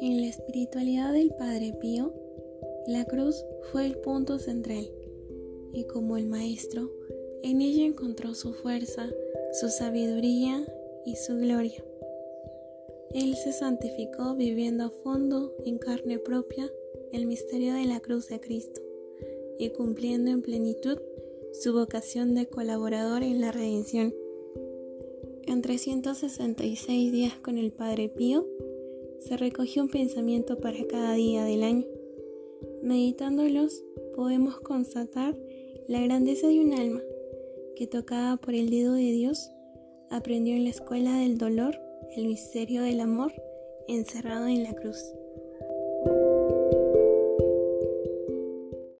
En la espiritualidad del Padre Pío, la cruz fue el punto central y como el Maestro, en ella encontró su fuerza, su sabiduría y su gloria. Él se santificó viviendo a fondo en carne propia el misterio de la cruz de Cristo y cumpliendo en plenitud su vocación de colaborador en la redención. En 366 días con el Padre Pío, se recogió un pensamiento para cada día del año. Meditándolos, podemos constatar la grandeza de un alma que, tocada por el dedo de Dios, aprendió en la escuela del dolor el misterio del amor encerrado en la cruz.